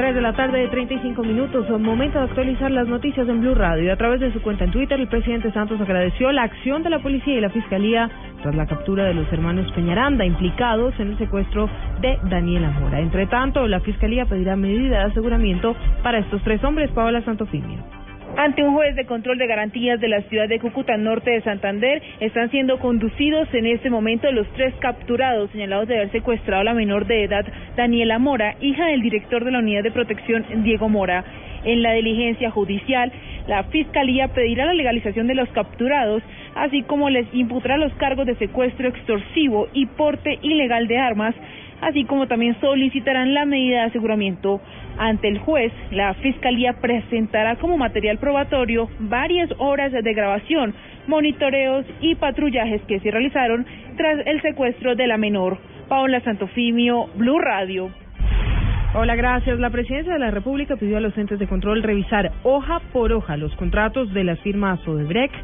3 de la tarde de 35 minutos. Momento de actualizar las noticias en Blue Radio. A través de su cuenta en Twitter, el presidente Santos agradeció la acción de la policía y la fiscalía tras la captura de los hermanos Peñaranda implicados en el secuestro de Daniela Mora. Entre tanto, la fiscalía pedirá medida de aseguramiento para estos tres hombres. Paola Santofimio. Ante un juez de control de garantías de la ciudad de Cúcuta Norte de Santander, están siendo conducidos en este momento los tres capturados señalados de haber secuestrado a la menor de edad Daniela Mora, hija del director de la Unidad de Protección Diego Mora. En la diligencia judicial, la Fiscalía pedirá la legalización de los capturados, así como les imputará los cargos de secuestro extorsivo y porte ilegal de armas, así como también solicitarán la medida de aseguramiento ante el juez. La Fiscalía presentará como material probatorio varias horas de grabación, monitoreos y patrullajes que se realizaron tras el secuestro de la menor. Paola Santofimio, Blue Radio. Hola, gracias. La presidencia de la República pidió a los entes de control revisar hoja por hoja los contratos de las firmas Odebrecht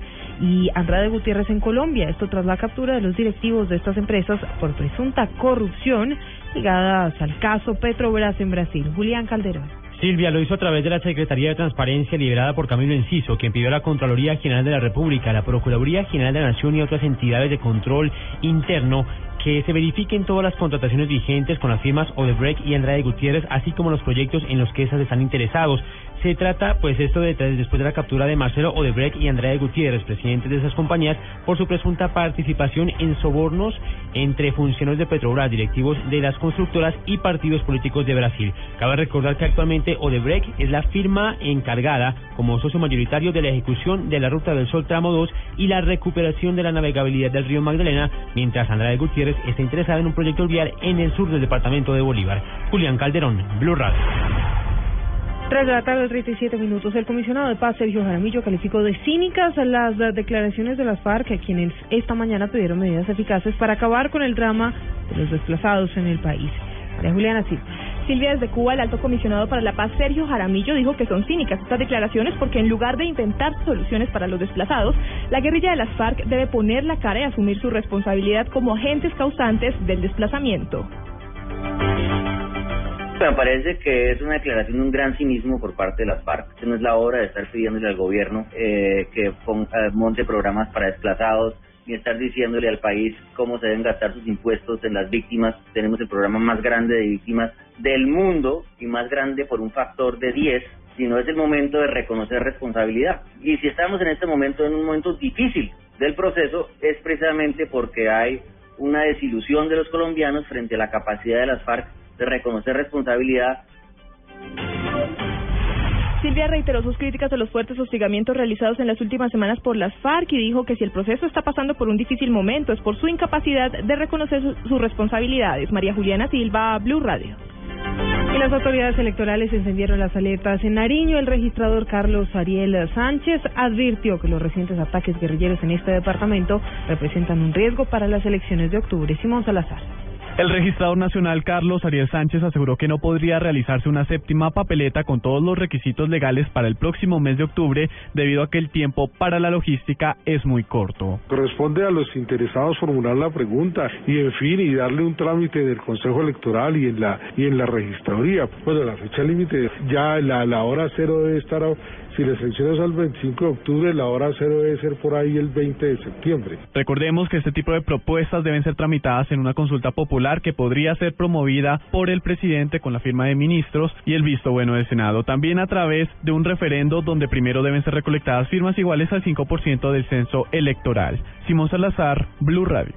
y Andrade Gutiérrez en Colombia. Esto tras la captura de los directivos de estas empresas por presunta corrupción ligadas al caso Petrobras en Brasil. Julián Calderón. Silvia lo hizo a través de la Secretaría de Transparencia liderada por Camilo Enciso, quien pidió a la Contraloría General de la República, la Procuraduría General de la Nación y otras entidades de control interno que se verifiquen todas las contrataciones vigentes con las firmas Odebrecht y Andrade Gutiérrez, así como los proyectos en los que esas están interesados. Se trata, pues, esto de después de la captura de Marcelo Odebrecht y Andrade Gutiérrez, presidentes de esas compañías, por su presunta participación en sobornos entre funcionarios de Petrobras, directivos de las constructoras y partidos políticos de Brasil. Cabe recordar que actualmente Odebrecht es la firma encargada como socio mayoritario de la ejecución de la Ruta del Sol Tramo 2 y la recuperación de la navegabilidad del río Magdalena, mientras Andrade Gutiérrez está interesada en un proyecto vial en el sur del departamento de Bolívar. Julián Calderón, Blue Radio. 3 de la tarde, 37 minutos. El comisionado de paz, Sergio Jaramillo, calificó de cínicas las declaraciones de las FARC, a quienes esta mañana pidieron medidas eficaces para acabar con el drama de los desplazados en el país. María Juliana Silva. Silvia, desde Cuba, el alto comisionado para la paz, Sergio Jaramillo, dijo que son cínicas estas declaraciones porque en lugar de intentar soluciones para los desplazados, la guerrilla de las FARC debe poner la cara y asumir su responsabilidad como agentes causantes del desplazamiento. Me parece que es una declaración de un gran cinismo por parte de las FARC. no es la hora de estar pidiéndole al gobierno eh, que ponga, eh, monte programas para desplazados, ni estar diciéndole al país cómo se deben gastar sus impuestos en las víctimas. Tenemos el programa más grande de víctimas del mundo y más grande por un factor de 10, sino es el momento de reconocer responsabilidad. Y si estamos en este momento en un momento difícil del proceso, es precisamente porque hay una desilusión de los colombianos frente a la capacidad de las FARC de reconocer responsabilidad. Silvia reiteró sus críticas a los fuertes hostigamientos realizados en las últimas semanas por las FARC y dijo que si el proceso está pasando por un difícil momento es por su incapacidad de reconocer sus responsabilidades. María Juliana Silva, Blue Radio. Y las autoridades electorales encendieron las alertas en Nariño. El registrador Carlos Ariel Sánchez advirtió que los recientes ataques guerrilleros en este departamento representan un riesgo para las elecciones de octubre. Simón Salazar. El registrador nacional Carlos Ariel Sánchez aseguró que no podría realizarse una séptima papeleta con todos los requisitos legales para el próximo mes de octubre debido a que el tiempo para la logística es muy corto. Corresponde a los interesados formular la pregunta y en fin y darle un trámite del Consejo Electoral y en la y en la registraduría. Bueno, la fecha límite ya la, la hora cero debe estar si las elecciones son el 25 de octubre, la hora cero debe ser por ahí el 20 de septiembre. Recordemos que este tipo de propuestas deben ser tramitadas en una consulta popular que podría ser promovida por el presidente con la firma de ministros y el visto bueno del Senado. También a través de un referendo donde primero deben ser recolectadas firmas iguales al 5% del censo electoral. Simón Salazar, Blue Radio.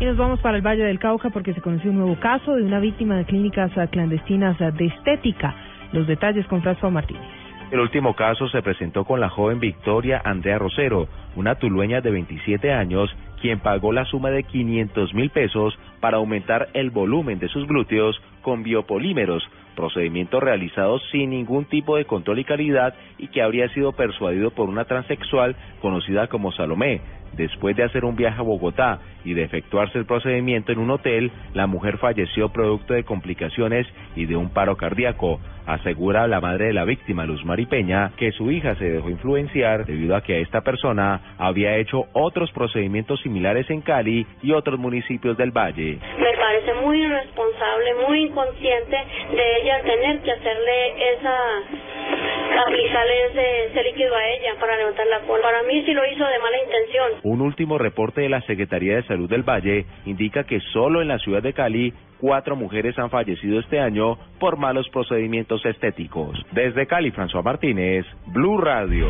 Y nos vamos para el Valle del Cauca porque se conoció un nuevo caso de una víctima de clínicas clandestinas de estética. Los detalles con François Martínez. El último caso se presentó con la joven Victoria Andrea Rosero, una tulueña de 27 años, quien pagó la suma de 500 mil pesos para aumentar el volumen de sus glúteos con biopolímeros, procedimiento realizado sin ningún tipo de control y calidad y que habría sido persuadido por una transexual conocida como Salomé. Después de hacer un viaje a Bogotá y de efectuarse el procedimiento en un hotel, la mujer falleció producto de complicaciones y de un paro cardíaco. Asegura la madre de la víctima, Luz Maripeña, que su hija se dejó influenciar debido a que esta persona había hecho otros procedimientos similares en Cali y otros municipios del Valle. Parece muy irresponsable, muy inconsciente de ella tener que hacerle esa aplicarle ese, líquido a ella para levantar la cola. Para mí sí lo hizo de mala intención. Un último reporte de la Secretaría de Salud del Valle indica que solo en la ciudad de Cali cuatro mujeres han fallecido este año por malos procedimientos estéticos. Desde Cali, François Martínez, Blue Radio.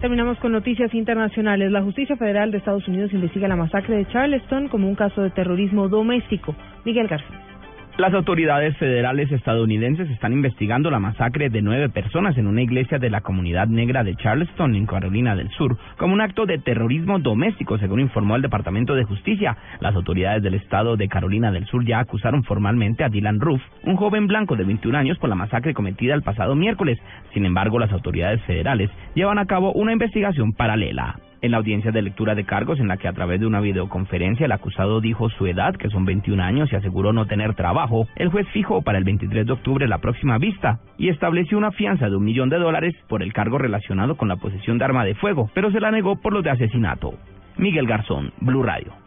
Terminamos con noticias internacionales. La Justicia Federal de Estados Unidos investiga la masacre de Charleston como un caso de terrorismo doméstico. Miguel García. Las autoridades federales estadounidenses están investigando la masacre de nueve personas en una iglesia de la comunidad negra de Charleston, en Carolina del Sur, como un acto de terrorismo doméstico, según informó el Departamento de Justicia. Las autoridades del estado de Carolina del Sur ya acusaron formalmente a Dylan Roof, un joven blanco de 21 años, por la masacre cometida el pasado miércoles. Sin embargo, las autoridades federales llevan a cabo una investigación paralela en la audiencia de lectura de cargos en la que a través de una videoconferencia el acusado dijo su edad, que son 21 años, y aseguró no tener trabajo, el juez fijó para el 23 de octubre la próxima vista y estableció una fianza de un millón de dólares por el cargo relacionado con la posesión de arma de fuego, pero se la negó por los de asesinato. Miguel Garzón, Blue Radio.